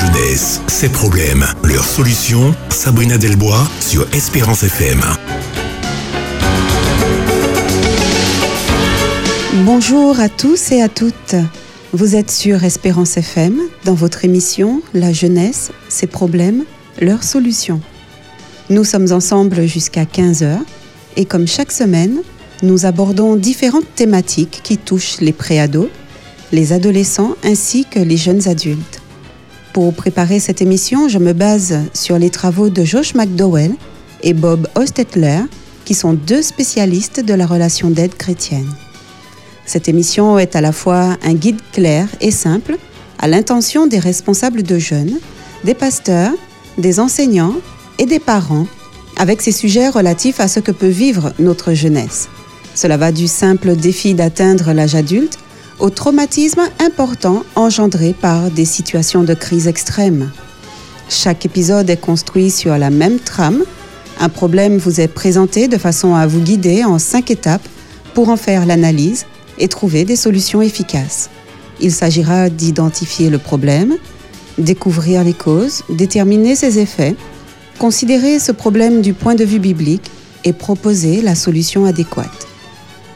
jeunesse, ses problèmes, leurs solutions. Sabrina Delbois sur Espérance FM. Bonjour à tous et à toutes. Vous êtes sur Espérance FM dans votre émission La jeunesse, ses problèmes, leurs solutions. Nous sommes ensemble jusqu'à 15h et comme chaque semaine, nous abordons différentes thématiques qui touchent les préados, les adolescents ainsi que les jeunes adultes. Pour préparer cette émission, je me base sur les travaux de Josh McDowell et Bob Ostetler, qui sont deux spécialistes de la relation d'aide chrétienne. Cette émission est à la fois un guide clair et simple à l'intention des responsables de jeunes, des pasteurs, des enseignants et des parents avec ces sujets relatifs à ce que peut vivre notre jeunesse. Cela va du simple défi d'atteindre l'âge adulte au traumatisme important engendré par des situations de crise extrême. Chaque épisode est construit sur la même trame. Un problème vous est présenté de façon à vous guider en cinq étapes pour en faire l'analyse et trouver des solutions efficaces. Il s'agira d'identifier le problème, découvrir les causes, déterminer ses effets, considérer ce problème du point de vue biblique et proposer la solution adéquate.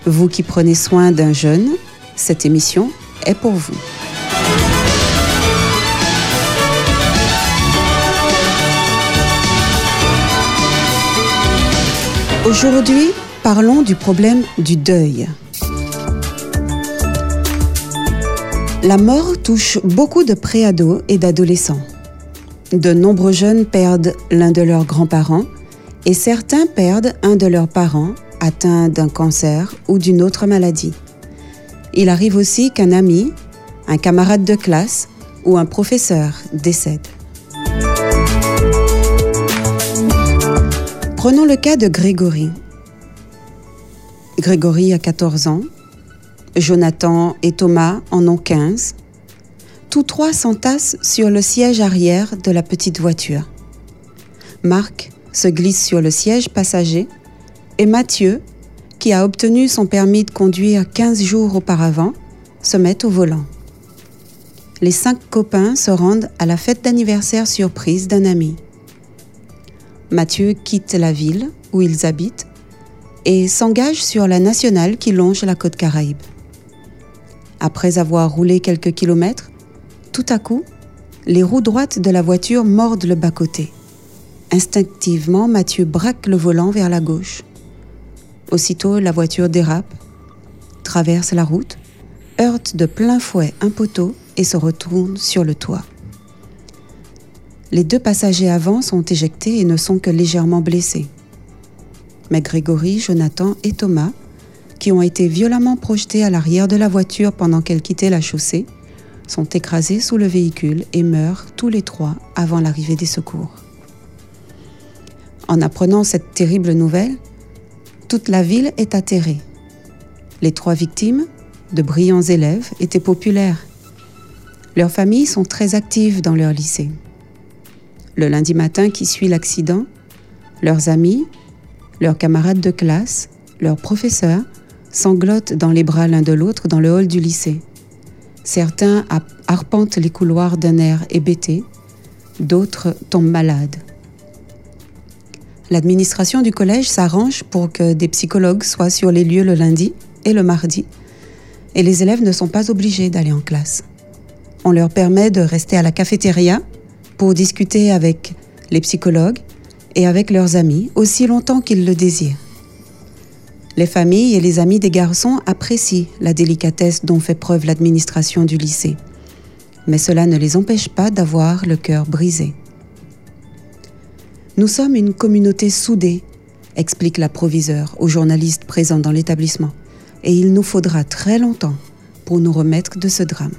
Vous qui prenez soin d'un jeune, cette émission est pour vous. Aujourd'hui, parlons du problème du deuil. La mort touche beaucoup de préados et d'adolescents. De nombreux jeunes perdent l'un de leurs grands-parents et certains perdent un de leurs parents atteint d'un cancer ou d'une autre maladie. Il arrive aussi qu'un ami, un camarade de classe ou un professeur décède. Prenons le cas de Grégory. Grégory a 14 ans, Jonathan et Thomas en ont 15 tous trois s'entassent sur le siège arrière de la petite voiture. Marc se glisse sur le siège passager et Mathieu, qui a obtenu son permis de conduire 15 jours auparavant, se met au volant. Les cinq copains se rendent à la fête d'anniversaire surprise d'un ami. Mathieu quitte la ville où ils habitent et s'engage sur la nationale qui longe la côte caraïbe. Après avoir roulé quelques kilomètres, tout à coup, les roues droites de la voiture mordent le bas-côté. Instinctivement, Mathieu braque le volant vers la gauche. Aussitôt, la voiture dérape, traverse la route, heurte de plein fouet un poteau et se retourne sur le toit. Les deux passagers avant sont éjectés et ne sont que légèrement blessés. Mais Grégory, Jonathan et Thomas, qui ont été violemment projetés à l'arrière de la voiture pendant qu'elle quittait la chaussée, sont écrasés sous le véhicule et meurent tous les trois avant l'arrivée des secours. En apprenant cette terrible nouvelle, toute la ville est atterrée. Les trois victimes, de brillants élèves, étaient populaires. Leurs familles sont très actives dans leur lycée. Le lundi matin qui suit l'accident, leurs amis, leurs camarades de classe, leurs professeurs sanglotent dans les bras l'un de l'autre dans le hall du lycée. Certains arpentent les couloirs d'un air hébété, d'autres tombent malades. L'administration du collège s'arrange pour que des psychologues soient sur les lieux le lundi et le mardi, et les élèves ne sont pas obligés d'aller en classe. On leur permet de rester à la cafétéria pour discuter avec les psychologues et avec leurs amis aussi longtemps qu'ils le désirent. Les familles et les amis des garçons apprécient la délicatesse dont fait preuve l'administration du lycée. Mais cela ne les empêche pas d'avoir le cœur brisé. Nous sommes une communauté soudée, explique la proviseure aux journalistes présents dans l'établissement, et il nous faudra très longtemps pour nous remettre de ce drame.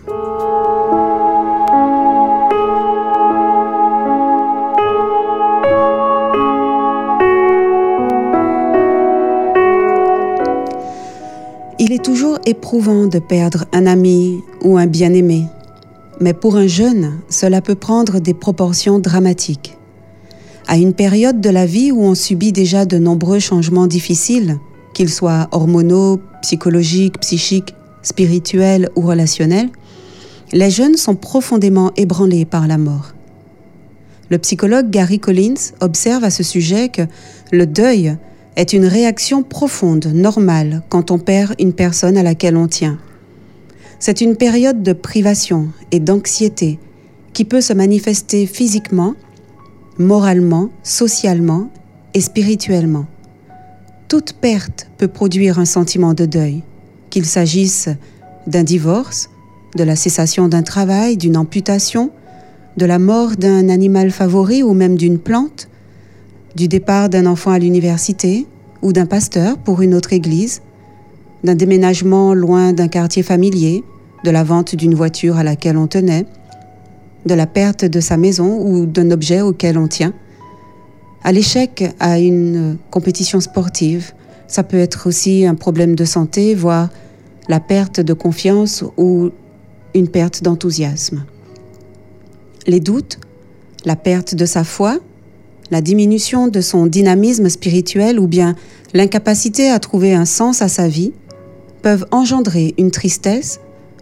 Il est toujours éprouvant de perdre un ami ou un bien-aimé, mais pour un jeune, cela peut prendre des proportions dramatiques. À une période de la vie où on subit déjà de nombreux changements difficiles, qu'ils soient hormonaux, psychologiques, psychiques, spirituels ou relationnels, les jeunes sont profondément ébranlés par la mort. Le psychologue Gary Collins observe à ce sujet que le deuil est une réaction profonde, normale, quand on perd une personne à laquelle on tient. C'est une période de privation et d'anxiété qui peut se manifester physiquement, moralement, socialement et spirituellement. Toute perte peut produire un sentiment de deuil, qu'il s'agisse d'un divorce, de la cessation d'un travail, d'une amputation, de la mort d'un animal favori ou même d'une plante, du départ d'un enfant à l'université ou d'un pasteur pour une autre église, d'un déménagement loin d'un quartier familier, de la vente d'une voiture à laquelle on tenait, de la perte de sa maison ou d'un objet auquel on tient, à l'échec à une compétition sportive. Ça peut être aussi un problème de santé, voire la perte de confiance ou une perte d'enthousiasme les doutes, la perte de sa foi, la diminution de son dynamisme spirituel ou bien l'incapacité à trouver un sens à sa vie peuvent engendrer une tristesse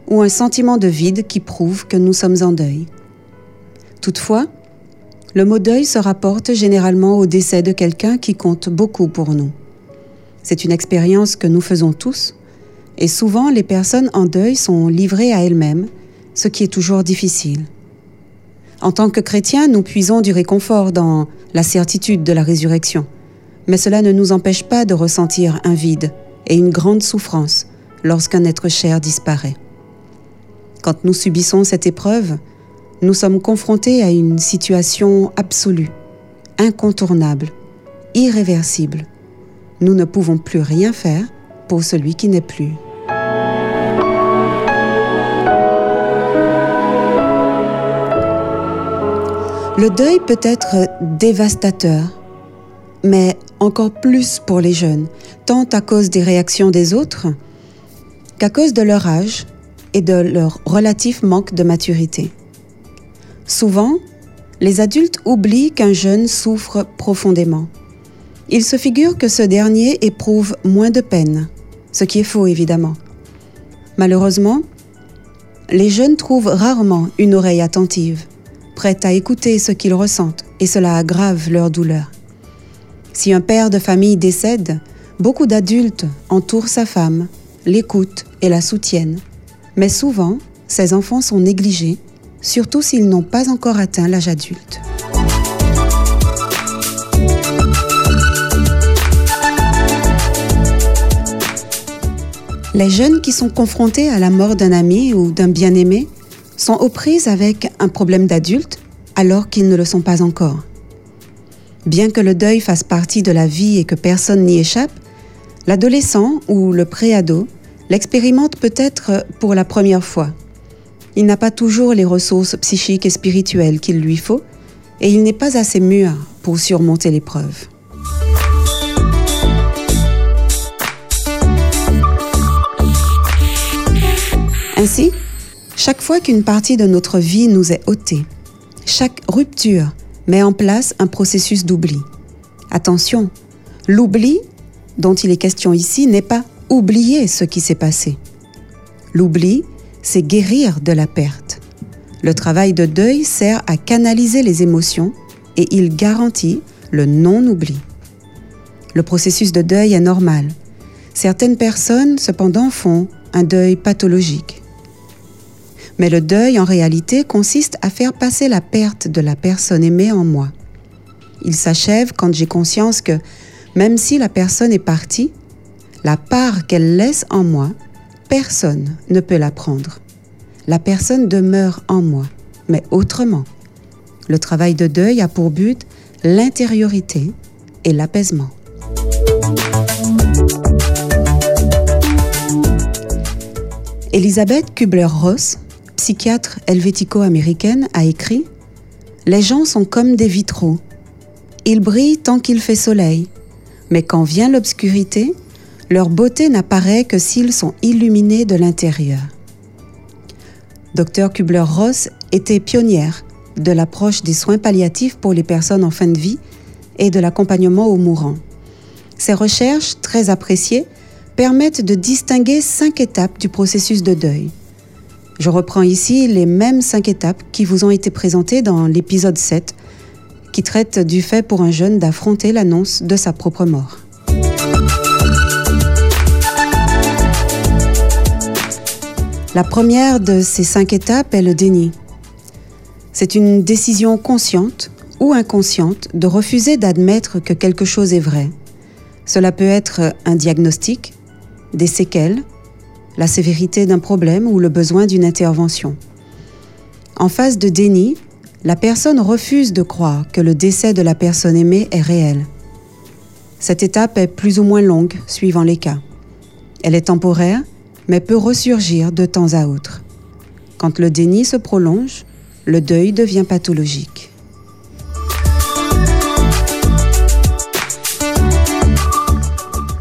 ou un sentiment de vide qui prouve que nous sommes en deuil. Toutefois, le mot deuil se rapporte généralement au décès de quelqu'un qui compte beaucoup pour nous. C'est une expérience que nous faisons tous, et souvent les personnes en deuil sont livrées à elles-mêmes, ce qui est toujours difficile. En tant que chrétiens, nous puisons du réconfort dans la certitude de la résurrection, mais cela ne nous empêche pas de ressentir un vide et une grande souffrance lorsqu'un être cher disparaît. Quand nous subissons cette épreuve, nous sommes confrontés à une situation absolue, incontournable, irréversible. Nous ne pouvons plus rien faire pour celui qui n'est plus. Le deuil peut être dévastateur, mais encore plus pour les jeunes, tant à cause des réactions des autres qu'à cause de leur âge et de leur relatif manque de maturité. Souvent, les adultes oublient qu'un jeune souffre profondément. Ils se figurent que ce dernier éprouve moins de peine, ce qui est faux évidemment. Malheureusement, les jeunes trouvent rarement une oreille attentive prêtes à écouter ce qu'ils ressentent et cela aggrave leur douleur. Si un père de famille décède, beaucoup d'adultes entourent sa femme, l'écoutent et la soutiennent. Mais souvent, ces enfants sont négligés, surtout s'ils n'ont pas encore atteint l'âge adulte. Les jeunes qui sont confrontés à la mort d'un ami ou d'un bien-aimé sont aux prises avec un problème d'adulte alors qu'ils ne le sont pas encore. Bien que le deuil fasse partie de la vie et que personne n'y échappe, l'adolescent ou le préado l'expérimente peut-être pour la première fois. Il n'a pas toujours les ressources psychiques et spirituelles qu'il lui faut et il n'est pas assez mûr pour surmonter l'épreuve. Ainsi, chaque fois qu'une partie de notre vie nous est ôtée, chaque rupture met en place un processus d'oubli. Attention, l'oubli dont il est question ici n'est pas oublier ce qui s'est passé. L'oubli, c'est guérir de la perte. Le travail de deuil sert à canaliser les émotions et il garantit le non-oubli. Le processus de deuil est normal. Certaines personnes, cependant, font un deuil pathologique. Mais le deuil, en réalité, consiste à faire passer la perte de la personne aimée en moi. Il s'achève quand j'ai conscience que, même si la personne est partie, la part qu'elle laisse en moi, personne ne peut la prendre. La personne demeure en moi, mais autrement. Le travail de deuil a pour but l'intériorité et l'apaisement. Elisabeth Kubler-Ross psychiatre helvético-américaine, a écrit Les gens sont comme des vitraux. Ils brillent tant qu'il fait soleil, mais quand vient l'obscurité, leur beauté n'apparaît que s'ils sont illuminés de l'intérieur. Dr Kubler-Ross était pionnière de l'approche des soins palliatifs pour les personnes en fin de vie et de l'accompagnement aux mourants. Ses recherches, très appréciées, permettent de distinguer cinq étapes du processus de deuil. Je reprends ici les mêmes cinq étapes qui vous ont été présentées dans l'épisode 7 qui traite du fait pour un jeune d'affronter l'annonce de sa propre mort. La première de ces cinq étapes est le déni. C'est une décision consciente ou inconsciente de refuser d'admettre que quelque chose est vrai. Cela peut être un diagnostic, des séquelles, la sévérité d'un problème ou le besoin d'une intervention. En phase de déni, la personne refuse de croire que le décès de la personne aimée est réel. Cette étape est plus ou moins longue suivant les cas. Elle est temporaire mais peut ressurgir de temps à autre. Quand le déni se prolonge, le deuil devient pathologique.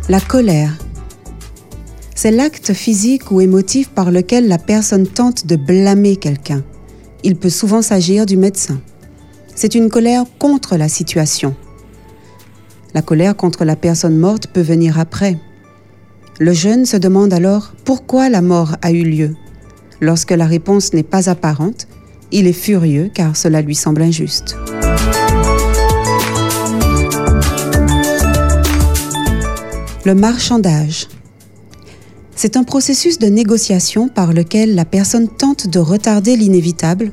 La colère. C'est l'acte physique ou émotif par lequel la personne tente de blâmer quelqu'un. Il peut souvent s'agir du médecin. C'est une colère contre la situation. La colère contre la personne morte peut venir après, le jeune se demande alors pourquoi la mort a eu lieu. Lorsque la réponse n'est pas apparente, il est furieux car cela lui semble injuste. Le marchandage. C'est un processus de négociation par lequel la personne tente de retarder l'inévitable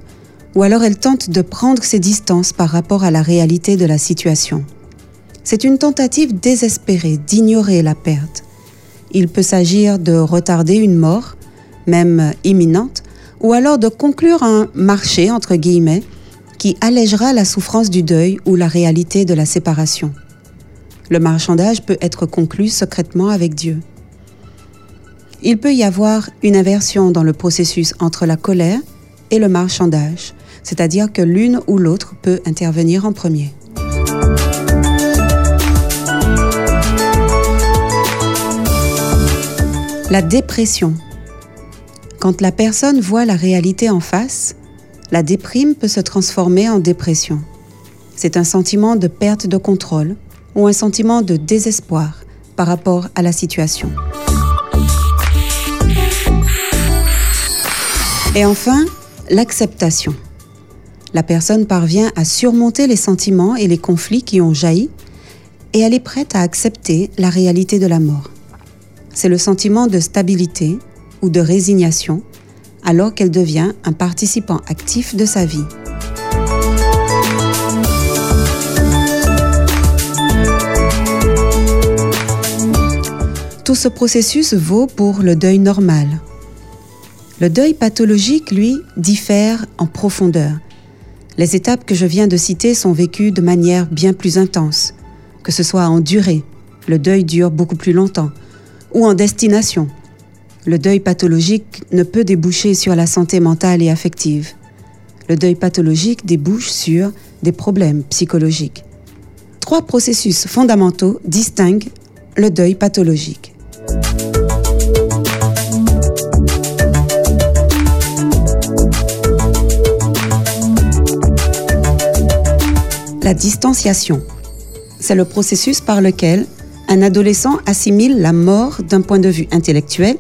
ou alors elle tente de prendre ses distances par rapport à la réalité de la situation. C'est une tentative désespérée d'ignorer la perte il peut s'agir de retarder une mort, même imminente, ou alors de conclure un marché, entre guillemets, qui allégera la souffrance du deuil ou la réalité de la séparation. Le marchandage peut être conclu secrètement avec Dieu. Il peut y avoir une inversion dans le processus entre la colère et le marchandage, c'est-à-dire que l'une ou l'autre peut intervenir en premier. La dépression. Quand la personne voit la réalité en face, la déprime peut se transformer en dépression. C'est un sentiment de perte de contrôle ou un sentiment de désespoir par rapport à la situation. Et enfin, l'acceptation. La personne parvient à surmonter les sentiments et les conflits qui ont jailli et elle est prête à accepter la réalité de la mort c'est le sentiment de stabilité ou de résignation alors qu'elle devient un participant actif de sa vie. Tout ce processus vaut pour le deuil normal. Le deuil pathologique, lui, diffère en profondeur. Les étapes que je viens de citer sont vécues de manière bien plus intense, que ce soit en durée. Le deuil dure beaucoup plus longtemps ou en destination. Le deuil pathologique ne peut déboucher sur la santé mentale et affective. Le deuil pathologique débouche sur des problèmes psychologiques. Trois processus fondamentaux distinguent le deuil pathologique. La distanciation, c'est le processus par lequel un adolescent assimile la mort d'un point de vue intellectuel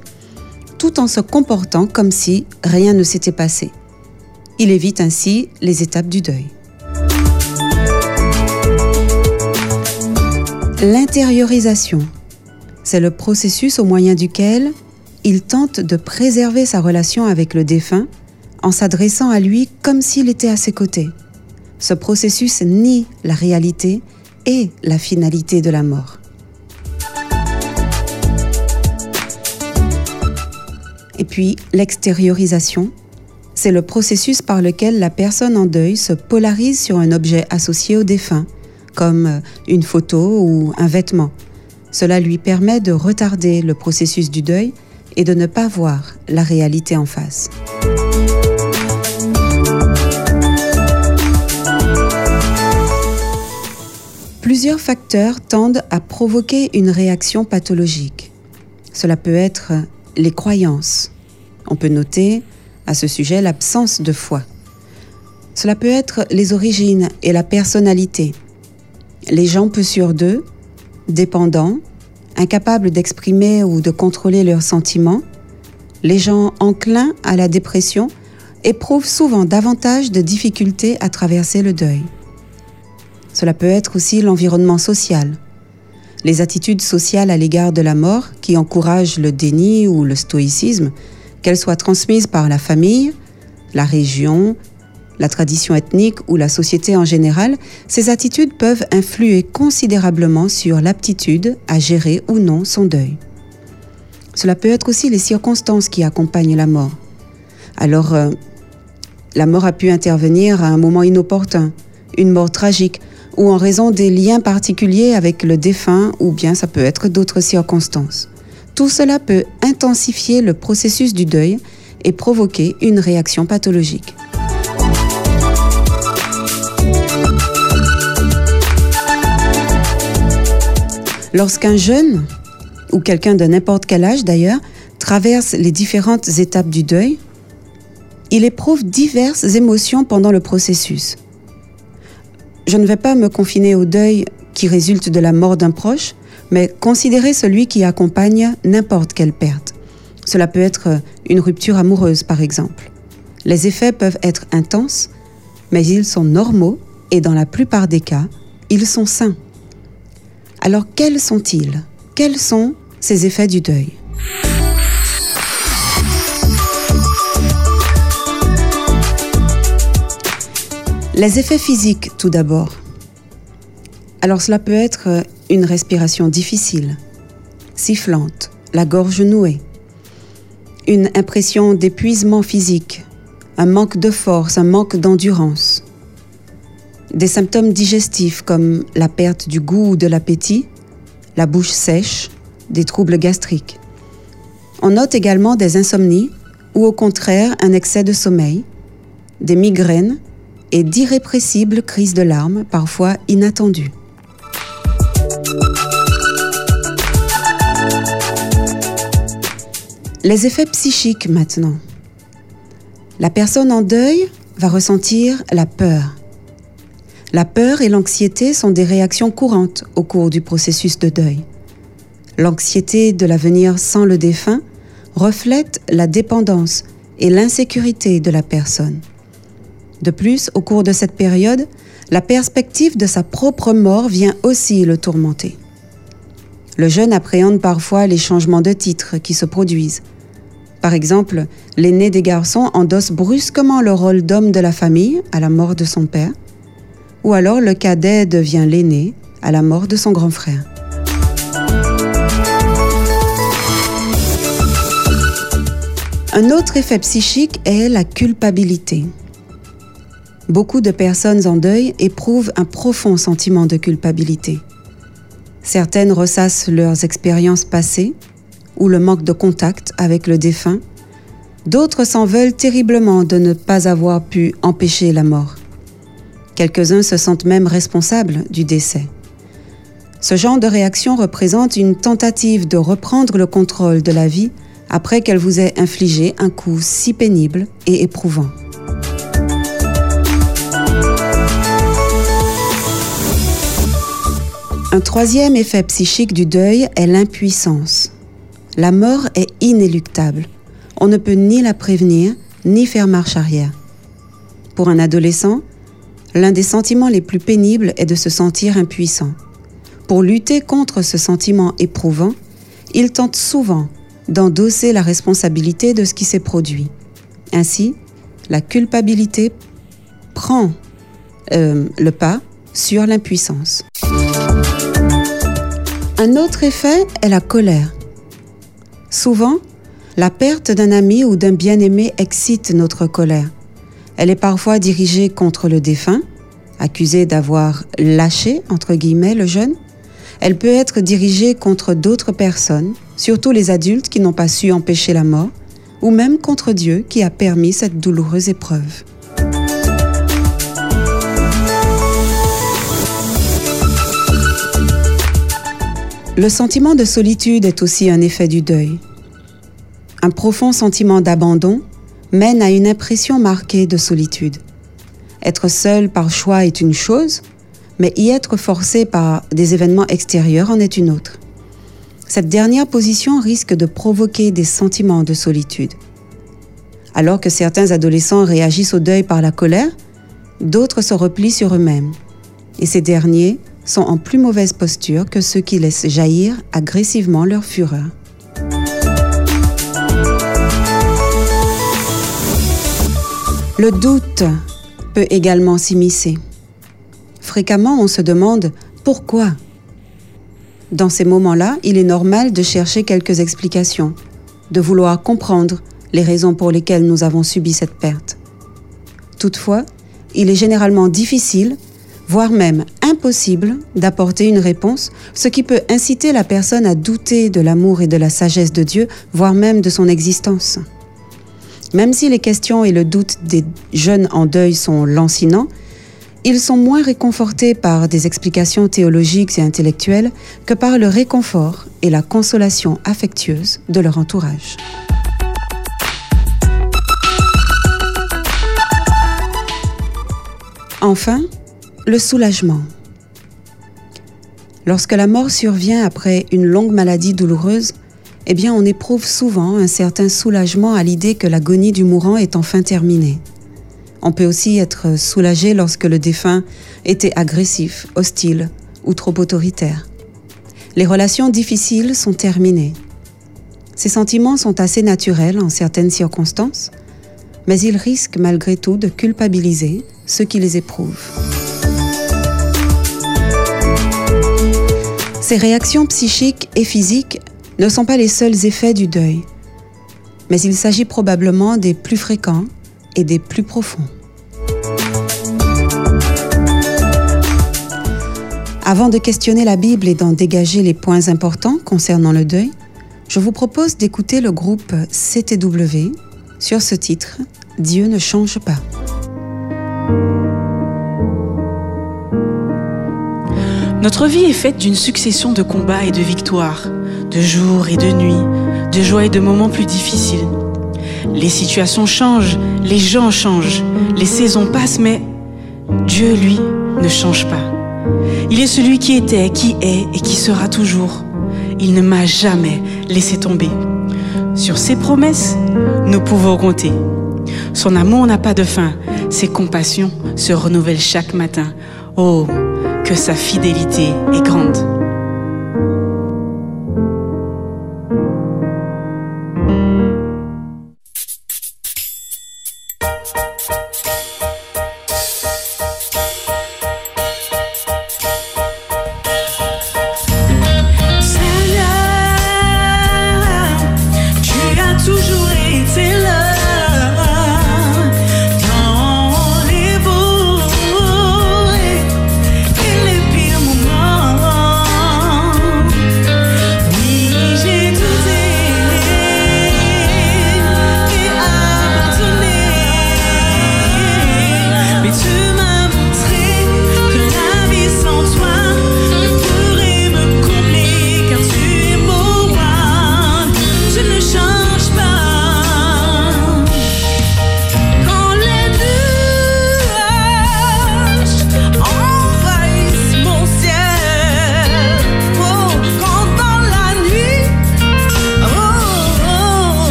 tout en se comportant comme si rien ne s'était passé. Il évite ainsi les étapes du deuil. L'intériorisation, c'est le processus au moyen duquel il tente de préserver sa relation avec le défunt en s'adressant à lui comme s'il était à ses côtés. Ce processus nie la réalité et la finalité de la mort. Et puis l'extériorisation, c'est le processus par lequel la personne en deuil se polarise sur un objet associé au défunt, comme une photo ou un vêtement. Cela lui permet de retarder le processus du deuil et de ne pas voir la réalité en face. Plusieurs facteurs tendent à provoquer une réaction pathologique. Cela peut être les croyances. On peut noter à ce sujet l'absence de foi. Cela peut être les origines et la personnalité. Les gens peu sûrs d'eux, dépendants, incapables d'exprimer ou de contrôler leurs sentiments, les gens enclins à la dépression éprouvent souvent davantage de difficultés à traverser le deuil. Cela peut être aussi l'environnement social. Les attitudes sociales à l'égard de la mort qui encouragent le déni ou le stoïcisme, qu'elles soient transmises par la famille, la région, la tradition ethnique ou la société en général, ces attitudes peuvent influer considérablement sur l'aptitude à gérer ou non son deuil. Cela peut être aussi les circonstances qui accompagnent la mort. Alors, euh, la mort a pu intervenir à un moment inopportun, une mort tragique, ou en raison des liens particuliers avec le défunt, ou bien ça peut être d'autres circonstances. Tout cela peut intensifier le processus du deuil et provoquer une réaction pathologique. Lorsqu'un jeune ou quelqu'un de n'importe quel âge d'ailleurs, traverse les différentes étapes du deuil, il éprouve diverses émotions pendant le processus. Je ne vais pas me confiner au deuil qui résulte de la mort d'un proche, mais considérer celui qui accompagne n'importe quelle perte. Cela peut être une rupture amoureuse, par exemple. Les effets peuvent être intenses, mais ils sont normaux et dans la plupart des cas, ils sont sains. Alors quels sont-ils? Quels sont ces effets du deuil? Les effets physiques tout d'abord. Alors cela peut être une respiration difficile, sifflante, la gorge nouée, une impression d'épuisement physique, un manque de force, un manque d'endurance, des symptômes digestifs comme la perte du goût ou de l'appétit, la bouche sèche, des troubles gastriques. On note également des insomnies ou au contraire un excès de sommeil, des migraines et d'irrépressibles crises de larmes, parfois inattendues. Les effets psychiques maintenant. La personne en deuil va ressentir la peur, la peur et l'anxiété sont des réactions courantes au cours du processus de deuil. L'anxiété de l'avenir sans le défunt reflète la dépendance et l'insécurité de la personne. De plus, au cours de cette période, la perspective de sa propre mort vient aussi le tourmenter. Le jeune appréhende parfois les changements de titre qui se produisent. Par exemple, l'aîné des garçons endosse brusquement le rôle d'homme de la famille à la mort de son père, ou alors le cadet devient l'aîné à la mort de son grand frère. Un autre effet psychique est la culpabilité. Beaucoup de personnes en deuil éprouvent un profond sentiment de culpabilité. Certaines ressassent leurs expériences passées ou le manque de contact avec le défunt. D'autres s'en veulent terriblement de ne pas avoir pu empêcher la mort. Quelques-uns se sentent même responsables du décès. Ce genre de réaction représente une tentative de reprendre le contrôle de la vie après qu'elle vous ait infligé un coup si pénible et éprouvant. Un troisième effet psychique du deuil est l'impuissance. La mort est inéluctable. On ne peut ni la prévenir, ni faire marche arrière. Pour un adolescent, l'un des sentiments les plus pénibles est de se sentir impuissant. Pour lutter contre ce sentiment éprouvant, il tente souvent d'endosser la responsabilité de ce qui s'est produit. Ainsi, la culpabilité prend euh, le pas sur l'impuissance. Un autre effet est la colère. Souvent, la perte d'un ami ou d'un bien-aimé excite notre colère. Elle est parfois dirigée contre le défunt, accusé d'avoir lâché, entre guillemets, le jeune. Elle peut être dirigée contre d'autres personnes, surtout les adultes qui n'ont pas su empêcher la mort, ou même contre Dieu qui a permis cette douloureuse épreuve. Le sentiment de solitude est aussi un effet du deuil. Un profond sentiment d'abandon mène à une impression marquée de solitude. Être seul par choix est une chose, mais y être forcé par des événements extérieurs en est une autre. Cette dernière position risque de provoquer des sentiments de solitude. Alors que certains adolescents réagissent au deuil par la colère, d'autres se replient sur eux-mêmes. Et ces derniers sont en plus mauvaise posture que ceux qui laissent jaillir agressivement leur fureur. Le doute peut également s'immiscer. Fréquemment, on se demande pourquoi. Dans ces moments-là, il est normal de chercher quelques explications, de vouloir comprendre les raisons pour lesquelles nous avons subi cette perte. Toutefois, il est généralement difficile, voire même impossible, d'apporter une réponse, ce qui peut inciter la personne à douter de l'amour et de la sagesse de Dieu, voire même de son existence. Même si les questions et le doute des jeunes en deuil sont lancinants, ils sont moins réconfortés par des explications théologiques et intellectuelles que par le réconfort et la consolation affectueuse de leur entourage. Enfin, le soulagement. Lorsque la mort survient après une longue maladie douloureuse, eh bien on éprouve souvent un certain soulagement à l'idée que l'agonie du mourant est enfin terminée. On peut aussi être soulagé lorsque le défunt était agressif, hostile ou trop autoritaire. Les relations difficiles sont terminées. Ces sentiments sont assez naturels en certaines circonstances, mais ils risquent malgré tout de culpabiliser ceux qui les éprouvent. Ces réactions psychiques et physiques ne sont pas les seuls effets du deuil, mais il s'agit probablement des plus fréquents et des plus profonds. Avant de questionner la Bible et d'en dégager les points importants concernant le deuil, je vous propose d'écouter le groupe CTW sur ce titre Dieu ne change pas. Notre vie est faite d'une succession de combats et de victoires, de jours et de nuits, de joies et de moments plus difficiles. Les situations changent, les gens changent, les saisons passent, mais Dieu, lui, ne change pas. Il est celui qui était, qui est et qui sera toujours. Il ne m'a jamais laissé tomber. Sur ses promesses, nous pouvons compter. Son amour n'a pas de fin. Ses compassions se renouvellent chaque matin. Oh, que sa fidélité est grande.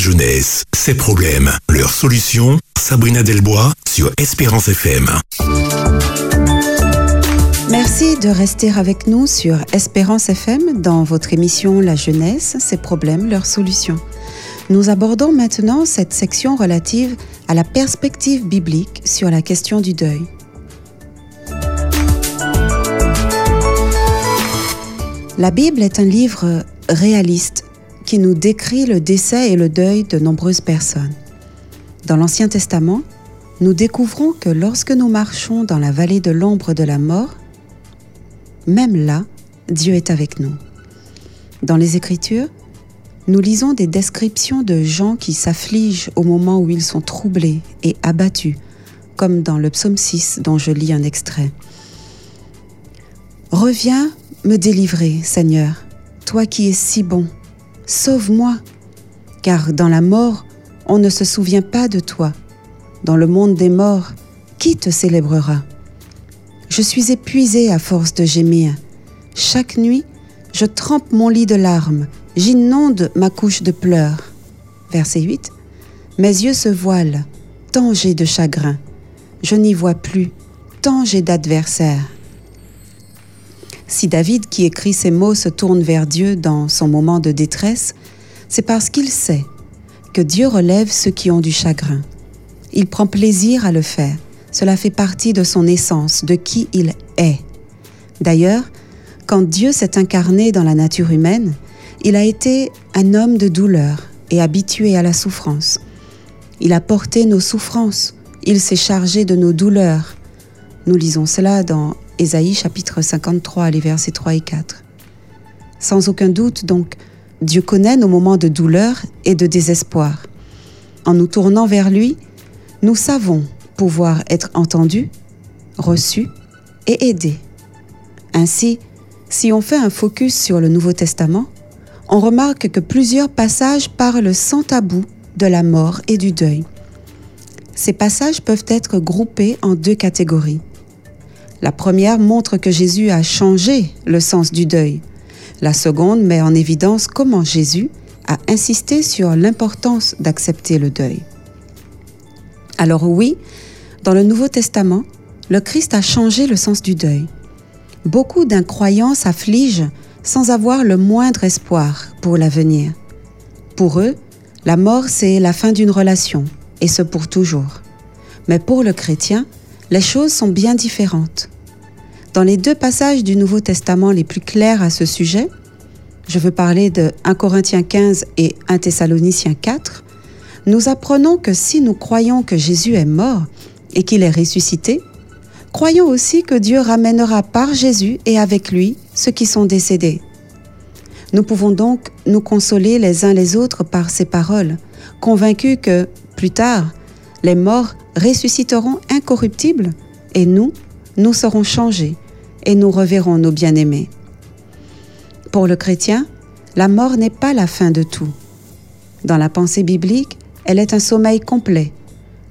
Jeunesse, ses problèmes, leurs solutions. Sabrina Delbois sur Espérance FM. Merci de rester avec nous sur Espérance FM dans votre émission La jeunesse, ses problèmes, leurs solutions. Nous abordons maintenant cette section relative à la perspective biblique sur la question du deuil. La Bible est un livre réaliste qui nous décrit le décès et le deuil de nombreuses personnes. Dans l'Ancien Testament, nous découvrons que lorsque nous marchons dans la vallée de l'ombre de la mort, même là, Dieu est avec nous. Dans les Écritures, nous lisons des descriptions de gens qui s'affligent au moment où ils sont troublés et abattus, comme dans le psaume 6 dont je lis un extrait. Reviens me délivrer, Seigneur, toi qui es si bon. Sauve-moi, car dans la mort, on ne se souvient pas de toi. Dans le monde des morts, qui te célébrera? Je suis épuisé à force de gémir. Chaque nuit, je trempe mon lit de larmes, j'inonde ma couche de pleurs. Verset 8. Mes yeux se voilent, tant j'ai de chagrin. Je n'y vois plus, tant j'ai d'adversaires. Si David qui écrit ces mots se tourne vers Dieu dans son moment de détresse, c'est parce qu'il sait que Dieu relève ceux qui ont du chagrin. Il prend plaisir à le faire. Cela fait partie de son essence, de qui il est. D'ailleurs, quand Dieu s'est incarné dans la nature humaine, il a été un homme de douleur et habitué à la souffrance. Il a porté nos souffrances, il s'est chargé de nos douleurs. Nous lisons cela dans Ésaïe chapitre 53, les versets 3 et 4. Sans aucun doute, donc, Dieu connaît nos moments de douleur et de désespoir. En nous tournant vers lui, nous savons pouvoir être entendus, reçus et aidés. Ainsi, si on fait un focus sur le Nouveau Testament, on remarque que plusieurs passages parlent sans tabou de la mort et du deuil. Ces passages peuvent être groupés en deux catégories. La première montre que Jésus a changé le sens du deuil. La seconde met en évidence comment Jésus a insisté sur l'importance d'accepter le deuil. Alors oui, dans le Nouveau Testament, le Christ a changé le sens du deuil. Beaucoup d'incroyants s'affligent sans avoir le moindre espoir pour l'avenir. Pour eux, la mort, c'est la fin d'une relation, et ce pour toujours. Mais pour le chrétien, les choses sont bien différentes. Dans les deux passages du Nouveau Testament les plus clairs à ce sujet, je veux parler de 1 Corinthiens 15 et 1 Thessaloniciens 4, nous apprenons que si nous croyons que Jésus est mort et qu'il est ressuscité, croyons aussi que Dieu ramènera par Jésus et avec lui ceux qui sont décédés. Nous pouvons donc nous consoler les uns les autres par ces paroles, convaincus que, plus tard, les morts ressusciteront incorruptibles et nous, nous serons changés et nous reverrons nos bien-aimés. Pour le chrétien, la mort n'est pas la fin de tout. Dans la pensée biblique, elle est un sommeil complet,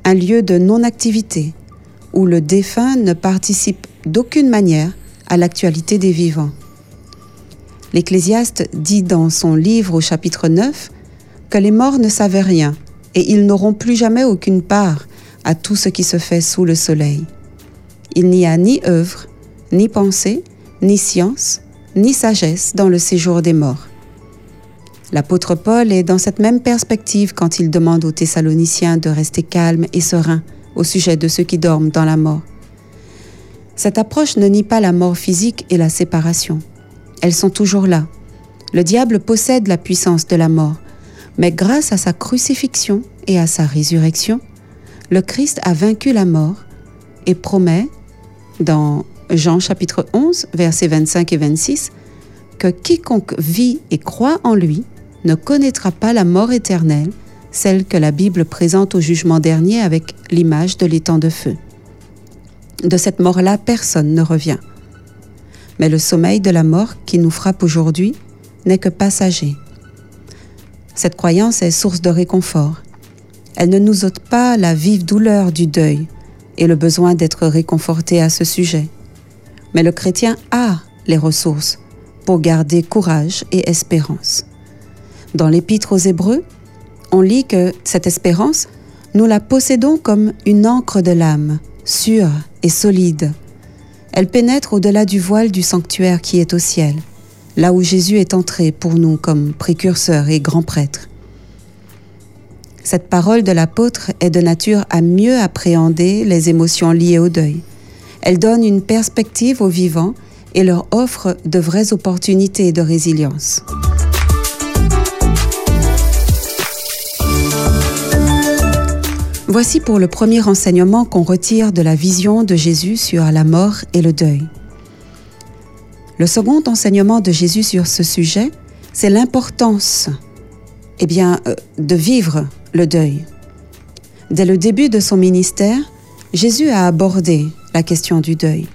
un lieu de non-activité, où le défunt ne participe d'aucune manière à l'actualité des vivants. L'Ecclésiaste dit dans son livre au chapitre 9 que les morts ne savaient rien et ils n'auront plus jamais aucune part à tout ce qui se fait sous le soleil. Il n'y a ni œuvre, ni pensée, ni science, ni sagesse dans le séjour des morts. L'apôtre Paul est dans cette même perspective quand il demande aux Thessaloniciens de rester calmes et sereins au sujet de ceux qui dorment dans la mort. Cette approche ne nie pas la mort physique et la séparation. Elles sont toujours là. Le diable possède la puissance de la mort, mais grâce à sa crucifixion et à sa résurrection, le Christ a vaincu la mort et promet, dans Jean chapitre 11, versets 25 et 26, que quiconque vit et croit en lui ne connaîtra pas la mort éternelle, celle que la Bible présente au jugement dernier avec l'image de l'étang de feu. De cette mort-là, personne ne revient. Mais le sommeil de la mort qui nous frappe aujourd'hui n'est que passager. Cette croyance est source de réconfort. Elle ne nous ôte pas la vive douleur du deuil et le besoin d'être réconforté à ce sujet. Mais le chrétien a les ressources pour garder courage et espérance. Dans l'Épître aux Hébreux, on lit que cette espérance, nous la possédons comme une encre de l'âme, sûre et solide. Elle pénètre au-delà du voile du sanctuaire qui est au ciel, là où Jésus est entré pour nous comme précurseur et grand prêtre. Cette parole de l'apôtre est de nature à mieux appréhender les émotions liées au deuil. Elle donne une perspective aux vivants et leur offre de vraies opportunités de résilience. Voici pour le premier enseignement qu'on retire de la vision de Jésus sur la mort et le deuil. Le second enseignement de Jésus sur ce sujet, c'est l'importance eh bien, euh, de vivre le deuil. Dès le début de son ministère, Jésus a abordé la question du deuil.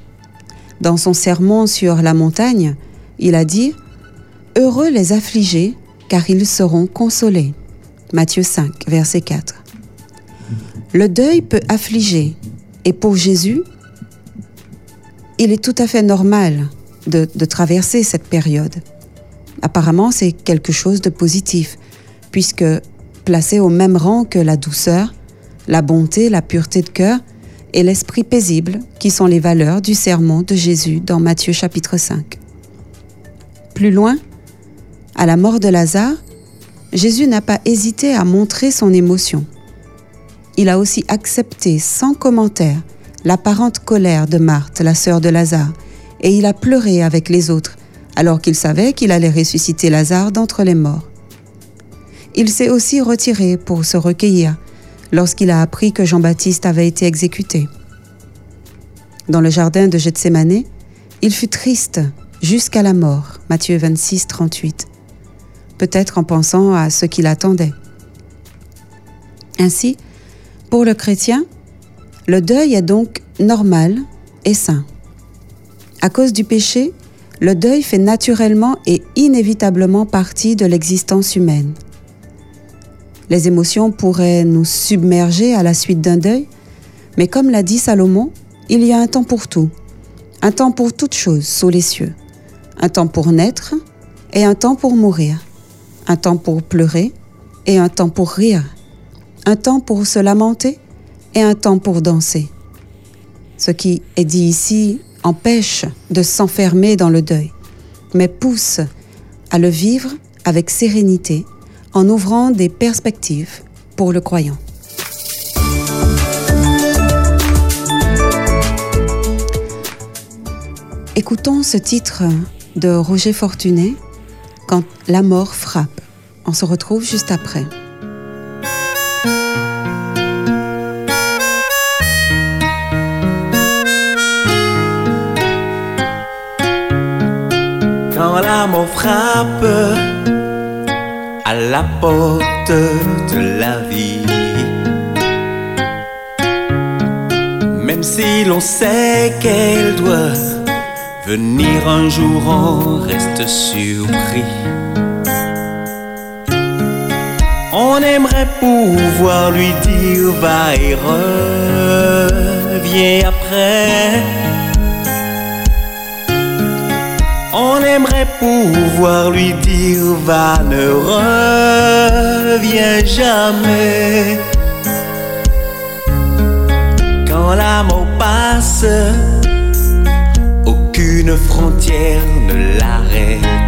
Dans son sermon sur la montagne, il a dit ⁇ Heureux les affligés, car ils seront consolés. Matthieu 5, verset 4. Le deuil peut affliger, et pour Jésus, il est tout à fait normal de, de traverser cette période. Apparemment, c'est quelque chose de positif, puisque placé au même rang que la douceur, la bonté, la pureté de cœur et l'esprit paisible, qui sont les valeurs du sermon de Jésus dans Matthieu chapitre 5. Plus loin, à la mort de Lazare, Jésus n'a pas hésité à montrer son émotion. Il a aussi accepté sans commentaire l'apparente colère de Marthe, la sœur de Lazare, et il a pleuré avec les autres, alors qu'il savait qu'il allait ressusciter Lazare d'entre les morts il s'est aussi retiré pour se recueillir lorsqu'il a appris que Jean-Baptiste avait été exécuté. Dans le jardin de Gethsemane, il fut triste jusqu'à la mort, Matthieu 26, 38, peut-être en pensant à ce qui l'attendait. Ainsi, pour le chrétien, le deuil est donc normal et sain. À cause du péché, le deuil fait naturellement et inévitablement partie de l'existence humaine. Les émotions pourraient nous submerger à la suite d'un deuil, mais comme l'a dit Salomon, il y a un temps pour tout, un temps pour toute chose sous les cieux, un temps pour naître et un temps pour mourir, un temps pour pleurer et un temps pour rire, un temps pour se lamenter et un temps pour danser. Ce qui est dit ici empêche de s'enfermer dans le deuil, mais pousse à le vivre avec sérénité en ouvrant des perspectives pour le croyant. Écoutons ce titre de Roger Fortuné, Quand la mort frappe. On se retrouve juste après. Quand la mort frappe, la porte de la vie. Même si l'on sait qu'elle doit venir un jour, on reste surpris. On aimerait pouvoir lui dire va et reviens après. On aimerait pouvoir lui dire va ne reviens jamais. Quand l'amour passe, aucune frontière ne l'arrête.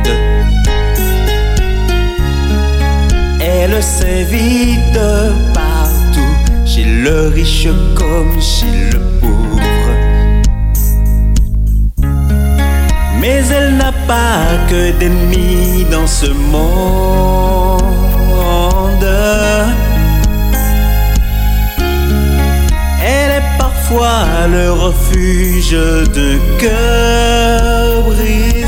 le sais vite partout, chez le riche comme chez le Mais elle n'a pas que d'ennemis dans ce monde. Elle est parfois le refuge de cœur brisé.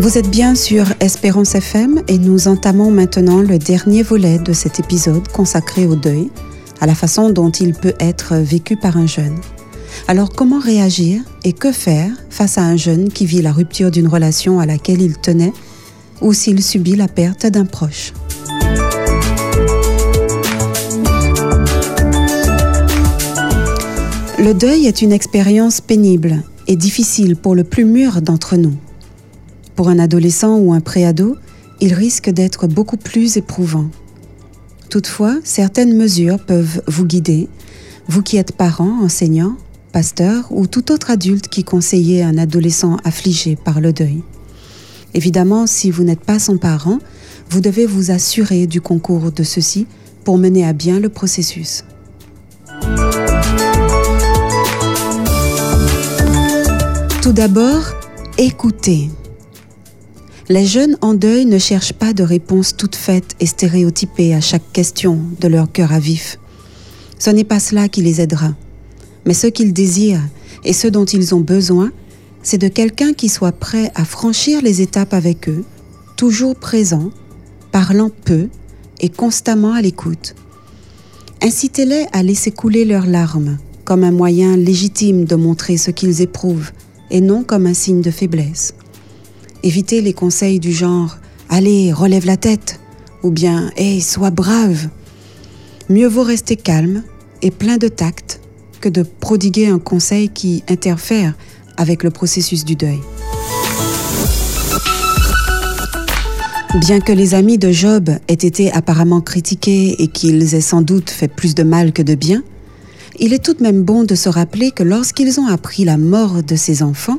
Vous êtes bien sur Espérance FM et nous entamons maintenant le dernier volet de cet épisode consacré au deuil, à la façon dont il peut être vécu par un jeune. Alors comment réagir et que faire face à un jeune qui vit la rupture d'une relation à laquelle il tenait ou s'il subit la perte d'un proche? Le deuil est une expérience pénible et difficile pour le plus mûr d'entre nous. Pour un adolescent ou un préado, il risque d'être beaucoup plus éprouvant. Toutefois, certaines mesures peuvent vous guider, vous qui êtes parent, enseignant, pasteur ou tout autre adulte qui conseillait un adolescent affligé par le deuil. Évidemment, si vous n'êtes pas son parent, vous devez vous assurer du concours de ceci pour mener à bien le processus. Tout d'abord, écoutez. Les jeunes en deuil ne cherchent pas de réponses toutes faites et stéréotypées à chaque question de leur cœur à vif. Ce n'est pas cela qui les aidera, mais ce qu'ils désirent et ce dont ils ont besoin, c'est de quelqu'un qui soit prêt à franchir les étapes avec eux, toujours présent, parlant peu et constamment à l'écoute. Incitez-les à laisser couler leurs larmes comme un moyen légitime de montrer ce qu'ils éprouvent et non comme un signe de faiblesse. Évitez les conseils du genre Allez, relève la tête ou bien Hé, sois brave. Mieux vaut rester calme et plein de tact que de prodiguer un conseil qui interfère avec le processus du deuil. Bien que les amis de Job aient été apparemment critiqués et qu'ils aient sans doute fait plus de mal que de bien, il est tout de même bon de se rappeler que lorsqu'ils ont appris la mort de ses enfants,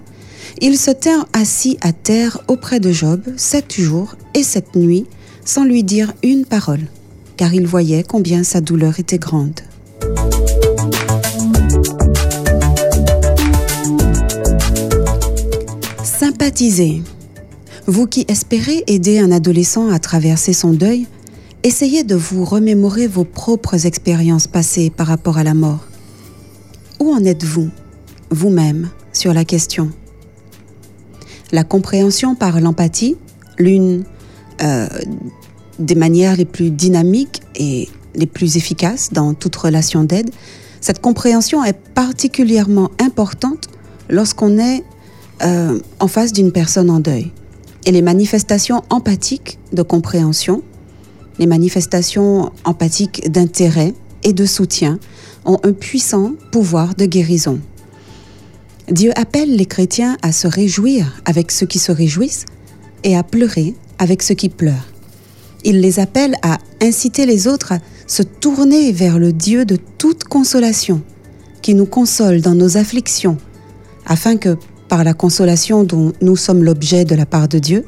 ils se tinrent assis à terre auprès de Job sept jours et sept nuits sans lui dire une parole, car ils voyaient combien sa douleur était grande. Sympathisez. Vous qui espérez aider un adolescent à traverser son deuil, essayez de vous remémorer vos propres expériences passées par rapport à la mort. Où en êtes-vous, vous-même, sur la question? La compréhension par l'empathie, l'une euh, des manières les plus dynamiques et les plus efficaces dans toute relation d'aide, cette compréhension est particulièrement importante lorsqu'on est euh, en face d'une personne en deuil. Et les manifestations empathiques de compréhension, les manifestations empathiques d'intérêt et de soutien ont un puissant pouvoir de guérison. Dieu appelle les chrétiens à se réjouir avec ceux qui se réjouissent et à pleurer avec ceux qui pleurent. Il les appelle à inciter les autres à se tourner vers le Dieu de toute consolation, qui nous console dans nos afflictions, afin que, par la consolation dont nous sommes l'objet de la part de Dieu,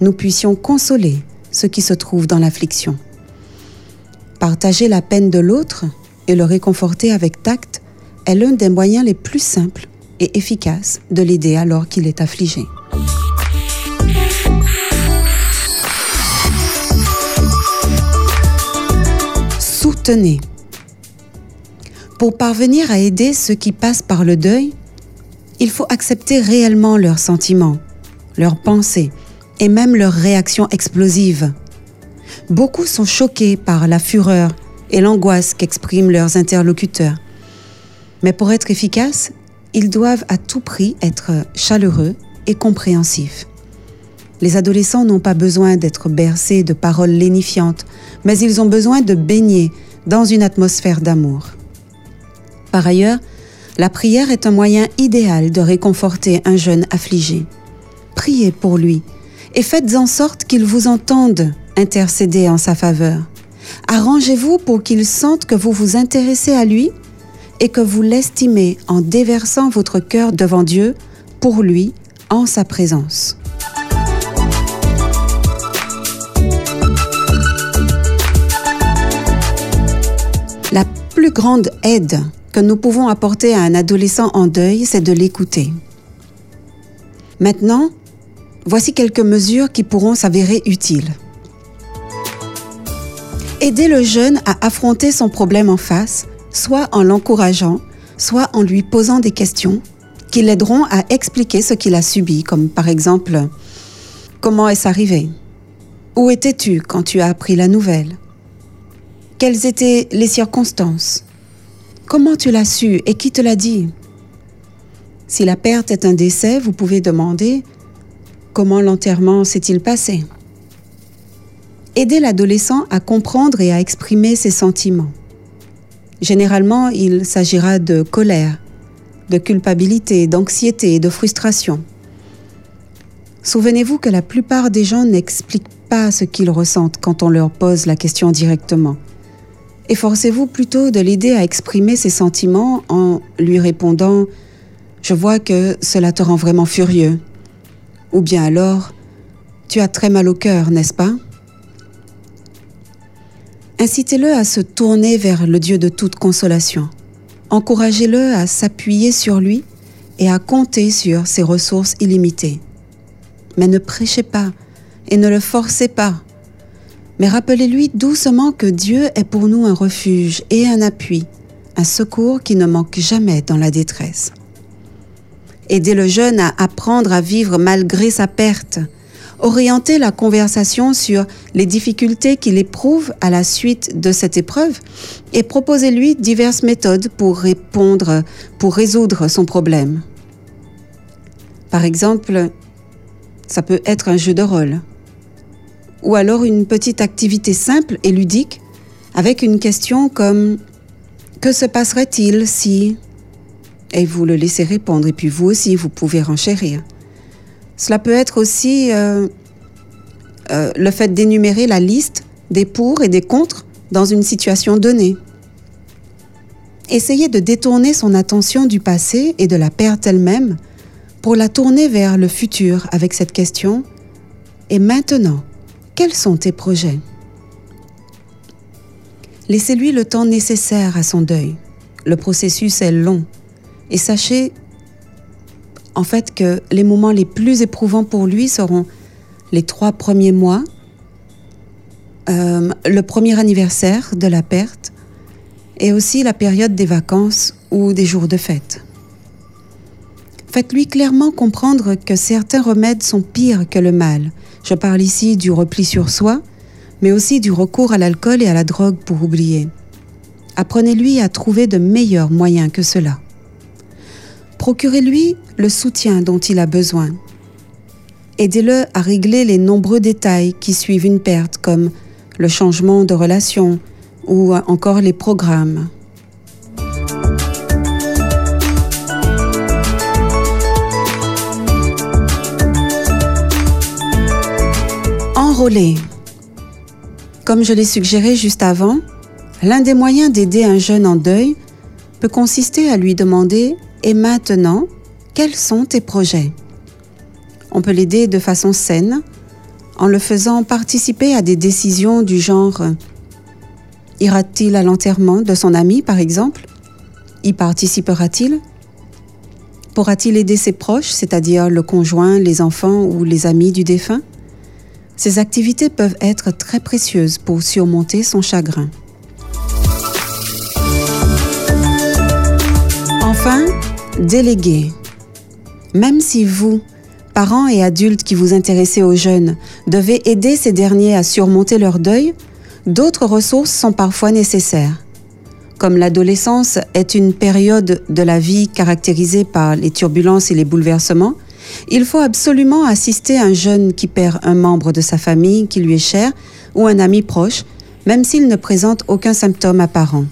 nous puissions consoler ceux qui se trouvent dans l'affliction. Partager la peine de l'autre et le réconforter avec tact est l'un des moyens les plus simples et efficaces de l'aider alors qu'il est affligé. Soutenez. Pour parvenir à aider ceux qui passent par le deuil, il faut accepter réellement leurs sentiments, leurs pensées et même leurs réactions explosives. Beaucoup sont choqués par la fureur et l'angoisse qu'expriment leurs interlocuteurs. Mais pour être efficaces, ils doivent à tout prix être chaleureux et compréhensifs. Les adolescents n'ont pas besoin d'être bercés de paroles lénifiantes, mais ils ont besoin de baigner dans une atmosphère d'amour. Par ailleurs, la prière est un moyen idéal de réconforter un jeune affligé. Priez pour lui et faites en sorte qu'il vous entende intercéder en sa faveur. Arrangez-vous pour qu'il sente que vous vous intéressez à lui et que vous l'estimez en déversant votre cœur devant Dieu pour lui en sa présence. La plus grande aide que nous pouvons apporter à un adolescent en deuil, c'est de l'écouter. Maintenant, voici quelques mesures qui pourront s'avérer utiles. Aider le jeune à affronter son problème en face, soit en l'encourageant, soit en lui posant des questions qui l'aideront à expliquer ce qu'il a subi, comme par exemple Comment est-ce arrivé? Où étais-tu quand tu as appris la nouvelle? Quelles étaient les circonstances? Comment tu l'as su et qui te l'a dit? Si la perte est un décès, vous pouvez demander Comment l'enterrement s'est-il passé? Aider l'adolescent à comprendre et à exprimer ses sentiments. Généralement, il s'agira de colère, de culpabilité, d'anxiété et de frustration. Souvenez-vous que la plupart des gens n'expliquent pas ce qu'ils ressentent quand on leur pose la question directement. Efforcez-vous plutôt de l'aider à exprimer ses sentiments en lui répondant ⁇ Je vois que cela te rend vraiment furieux ⁇ ou bien alors ⁇ Tu as très mal au cœur, n'est-ce pas ?⁇ Incitez-le à se tourner vers le Dieu de toute consolation. Encouragez-le à s'appuyer sur lui et à compter sur ses ressources illimitées. Mais ne prêchez pas et ne le forcez pas. Mais rappelez-lui doucement que Dieu est pour nous un refuge et un appui, un secours qui ne manque jamais dans la détresse. aider le jeune à apprendre à vivre malgré sa perte, orienter la conversation sur les difficultés qu'il éprouve à la suite de cette épreuve et proposer lui diverses méthodes pour répondre, pour résoudre son problème. Par exemple, ça peut être un jeu de rôle ou alors une petite activité simple et ludique avec une question comme Que se passerait-il si? Et vous le laissez répondre et puis vous aussi, vous pouvez renchérir. Cela peut être aussi euh, euh, le fait d'énumérer la liste des pour et des contre dans une situation donnée. Essayez de détourner son attention du passé et de la perte elle-même pour la tourner vers le futur avec cette question. Et maintenant, quels sont tes projets? Laissez-lui le temps nécessaire à son deuil. Le processus est long. Et sachez en fait que les moments les plus éprouvants pour lui seront les trois premiers mois, euh, le premier anniversaire de la perte et aussi la période des vacances ou des jours de fête. Faites-lui clairement comprendre que certains remèdes sont pires que le mal. Je parle ici du repli sur soi, mais aussi du recours à l'alcool et à la drogue pour oublier. Apprenez-lui à trouver de meilleurs moyens que cela. Procurez-lui le soutien dont il a besoin. Aidez-le à régler les nombreux détails qui suivent une perte, comme le changement de relation ou encore les programmes. Enrôler. Comme je l'ai suggéré juste avant, l'un des moyens d'aider un jeune en deuil peut consister à lui demander Et maintenant, quels sont tes projets? On peut l'aider de façon saine en le faisant participer à des décisions du genre Ira-t-il à l'enterrement de son ami, par exemple? Y participera-t-il? Pourra-t-il aider ses proches, c'est-à-dire le conjoint, les enfants ou les amis du défunt? Ces activités peuvent être très précieuses pour surmonter son chagrin. Déléguer. Même si vous, parents et adultes qui vous intéressez aux jeunes, devez aider ces derniers à surmonter leur deuil, d'autres ressources sont parfois nécessaires. Comme l'adolescence est une période de la vie caractérisée par les turbulences et les bouleversements, il faut absolument assister un jeune qui perd un membre de sa famille qui lui est cher ou un ami proche, même s'il ne présente aucun symptôme apparent.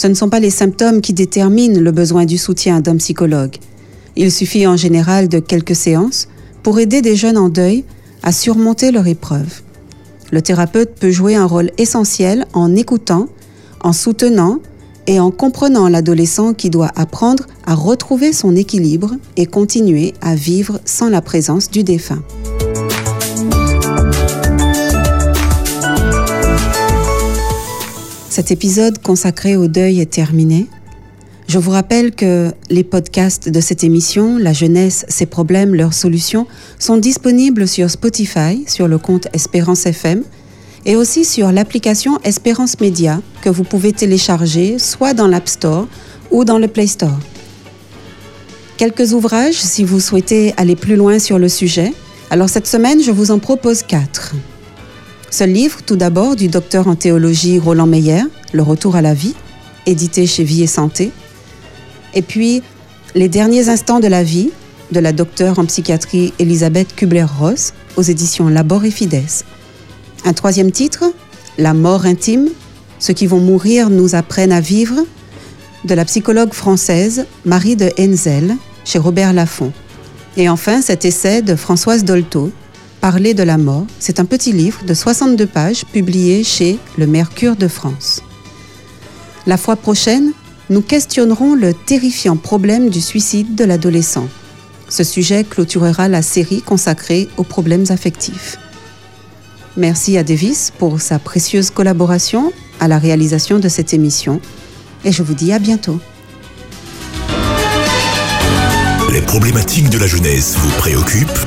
Ce ne sont pas les symptômes qui déterminent le besoin du soutien d'un psychologue. Il suffit en général de quelques séances pour aider des jeunes en deuil à surmonter leur épreuve. Le thérapeute peut jouer un rôle essentiel en écoutant, en soutenant et en comprenant l'adolescent qui doit apprendre à retrouver son équilibre et continuer à vivre sans la présence du défunt. Cet épisode consacré au deuil est terminé. Je vous rappelle que les podcasts de cette émission, La jeunesse, ses problèmes, leurs solutions, sont disponibles sur Spotify, sur le compte Espérance FM, et aussi sur l'application Espérance Média que vous pouvez télécharger soit dans l'App Store ou dans le Play Store. Quelques ouvrages si vous souhaitez aller plus loin sur le sujet. Alors cette semaine, je vous en propose quatre. Ce livre, tout d'abord, du docteur en théologie Roland Meyer, Le retour à la vie, édité chez Vie et Santé. Et puis, Les derniers instants de la vie, de la docteure en psychiatrie Elisabeth Kubler-Ross, aux éditions Labor et Fides. Un troisième titre, La mort intime, ceux qui vont mourir nous apprennent à vivre, de la psychologue française Marie de Henzel chez Robert Laffont. Et enfin, cet essai de Françoise Dolto, Parler de la mort, c'est un petit livre de 62 pages publié chez Le Mercure de France. La fois prochaine, nous questionnerons le terrifiant problème du suicide de l'adolescent. Ce sujet clôturera la série consacrée aux problèmes affectifs. Merci à Davis pour sa précieuse collaboration à la réalisation de cette émission et je vous dis à bientôt. Les problématiques de la jeunesse vous préoccupent?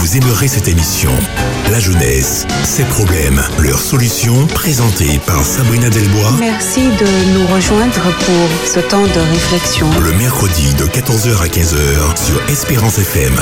Vous aimerez cette émission. La jeunesse, ses problèmes, leurs solutions, présentée par Sabrina Delbois. Merci de nous rejoindre pour ce temps de réflexion. Le mercredi de 14h à 15h sur Espérance FM.